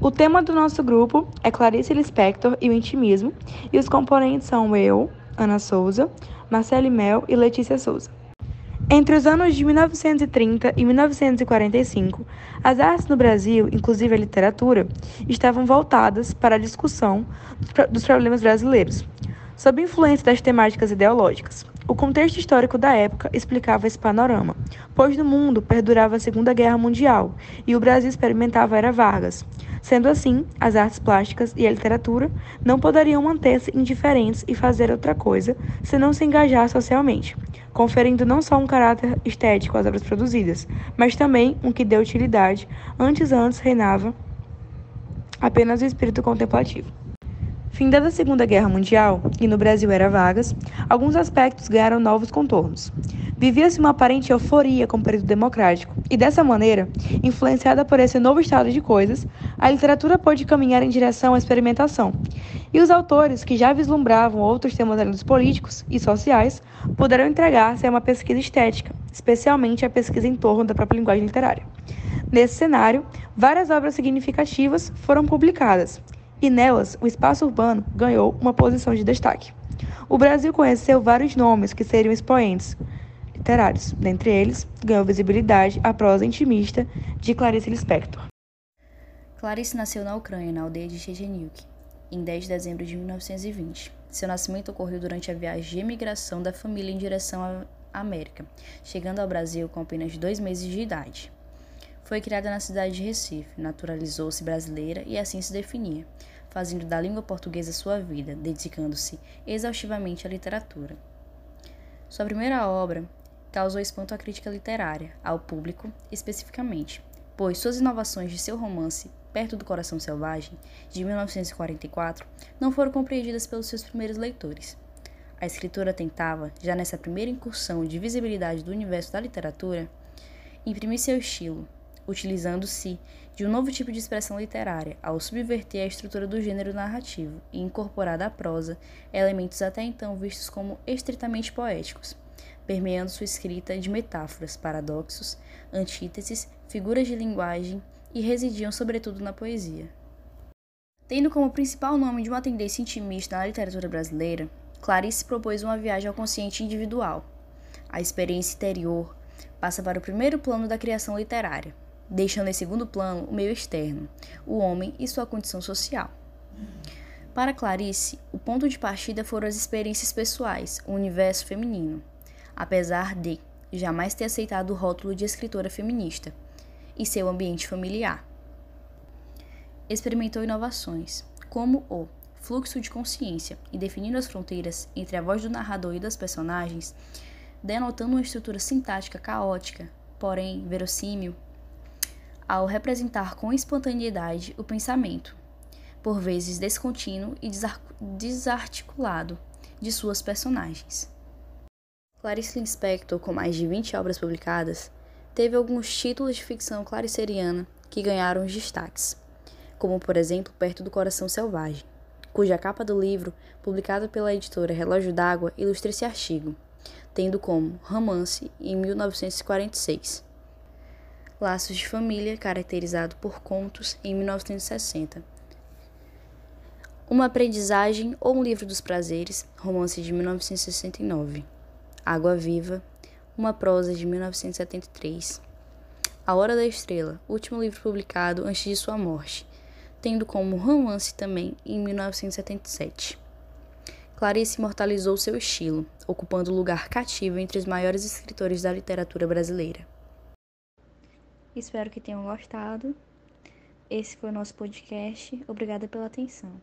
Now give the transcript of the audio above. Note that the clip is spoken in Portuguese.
O tema do nosso grupo é Clarice Lispector e o intimismo, e os componentes são eu, Ana Souza, Marcele Mel e Letícia Souza. Entre os anos de 1930 e 1945, as artes no Brasil, inclusive a literatura, estavam voltadas para a discussão dos problemas brasileiros, sob influência das temáticas ideológicas. O contexto histórico da época explicava esse panorama, pois no mundo perdurava a Segunda Guerra Mundial e o Brasil experimentava Era Vargas. Sendo assim, as artes plásticas e a literatura não poderiam manter-se indiferentes e fazer outra coisa se não se engajar socialmente, conferindo não só um caráter estético às obras produzidas, mas também um que dê utilidade, antes antes reinava apenas o espírito contemplativo. Findada a Segunda Guerra Mundial, e no Brasil era vagas, alguns aspectos ganharam novos contornos. Vivia-se uma aparente euforia com o período democrático, e dessa maneira, influenciada por esse novo estado de coisas, a literatura pôde caminhar em direção à experimentação. E os autores, que já vislumbravam outros temas além dos políticos e sociais, puderam entregar-se a uma pesquisa estética, especialmente a pesquisa em torno da própria linguagem literária. Nesse cenário, várias obras significativas foram publicadas, e nelas o espaço urbano ganhou uma posição de destaque. O Brasil conheceu vários nomes que seriam expoentes literários. Dentre eles, ganhou visibilidade a prosa intimista de Clarice Lispector. Clarice nasceu na Ucrânia, na aldeia de Checheniuk, em 10 de dezembro de 1920. Seu nascimento ocorreu durante a viagem de emigração da família em direção à América, chegando ao Brasil com apenas dois meses de idade. Foi criada na cidade de Recife, naturalizou-se brasileira e assim se definia, fazendo da língua portuguesa sua vida, dedicando-se exaustivamente à literatura. Sua primeira obra causou espanto à crítica literária, ao público especificamente, pois suas inovações de seu romance Perto do Coração Selvagem, de 1944, não foram compreendidas pelos seus primeiros leitores. A escritora tentava, já nessa primeira incursão de visibilidade do universo da literatura, imprimir seu estilo, utilizando-se de um novo tipo de expressão literária, ao subverter a estrutura do gênero narrativo e incorporar da prosa elementos até então vistos como estritamente poéticos, permeando sua escrita de metáforas, paradoxos, antíteses, figuras de linguagem e residiam sobretudo na poesia. Tendo como principal nome de uma tendência intimista na literatura brasileira, Clarice propôs uma viagem ao consciente individual. A experiência interior passa para o primeiro plano da criação literária, deixando em segundo plano o meio externo, o homem e sua condição social. Para Clarice, o ponto de partida foram as experiências pessoais, o universo feminino, apesar de jamais ter aceitado o rótulo de escritora feminista, e seu ambiente familiar. Experimentou inovações, como o fluxo de consciência e definindo as fronteiras entre a voz do narrador e das personagens, denotando uma estrutura sintática caótica, porém verossímil ao representar com espontaneidade o pensamento, por vezes descontínuo e desarticulado, de suas personagens. Clarice Lispector, com mais de 20 obras publicadas, teve alguns títulos de ficção clariceriana que ganharam os destaques, como por exemplo Perto do Coração Selvagem, cuja capa do livro, publicada pela editora Relógio d'Água, ilustra esse artigo, tendo como romance em 1946. Laços de Família, caracterizado por contos, em 1960. Uma Aprendizagem ou Um Livro dos Prazeres, romance de 1969. Água Viva, uma prosa de 1973. A Hora da Estrela, último livro publicado antes de sua morte, tendo como romance também em 1977. Clarice imortalizou seu estilo, ocupando lugar cativo entre os maiores escritores da literatura brasileira. Espero que tenham gostado. Esse foi o nosso podcast. Obrigada pela atenção.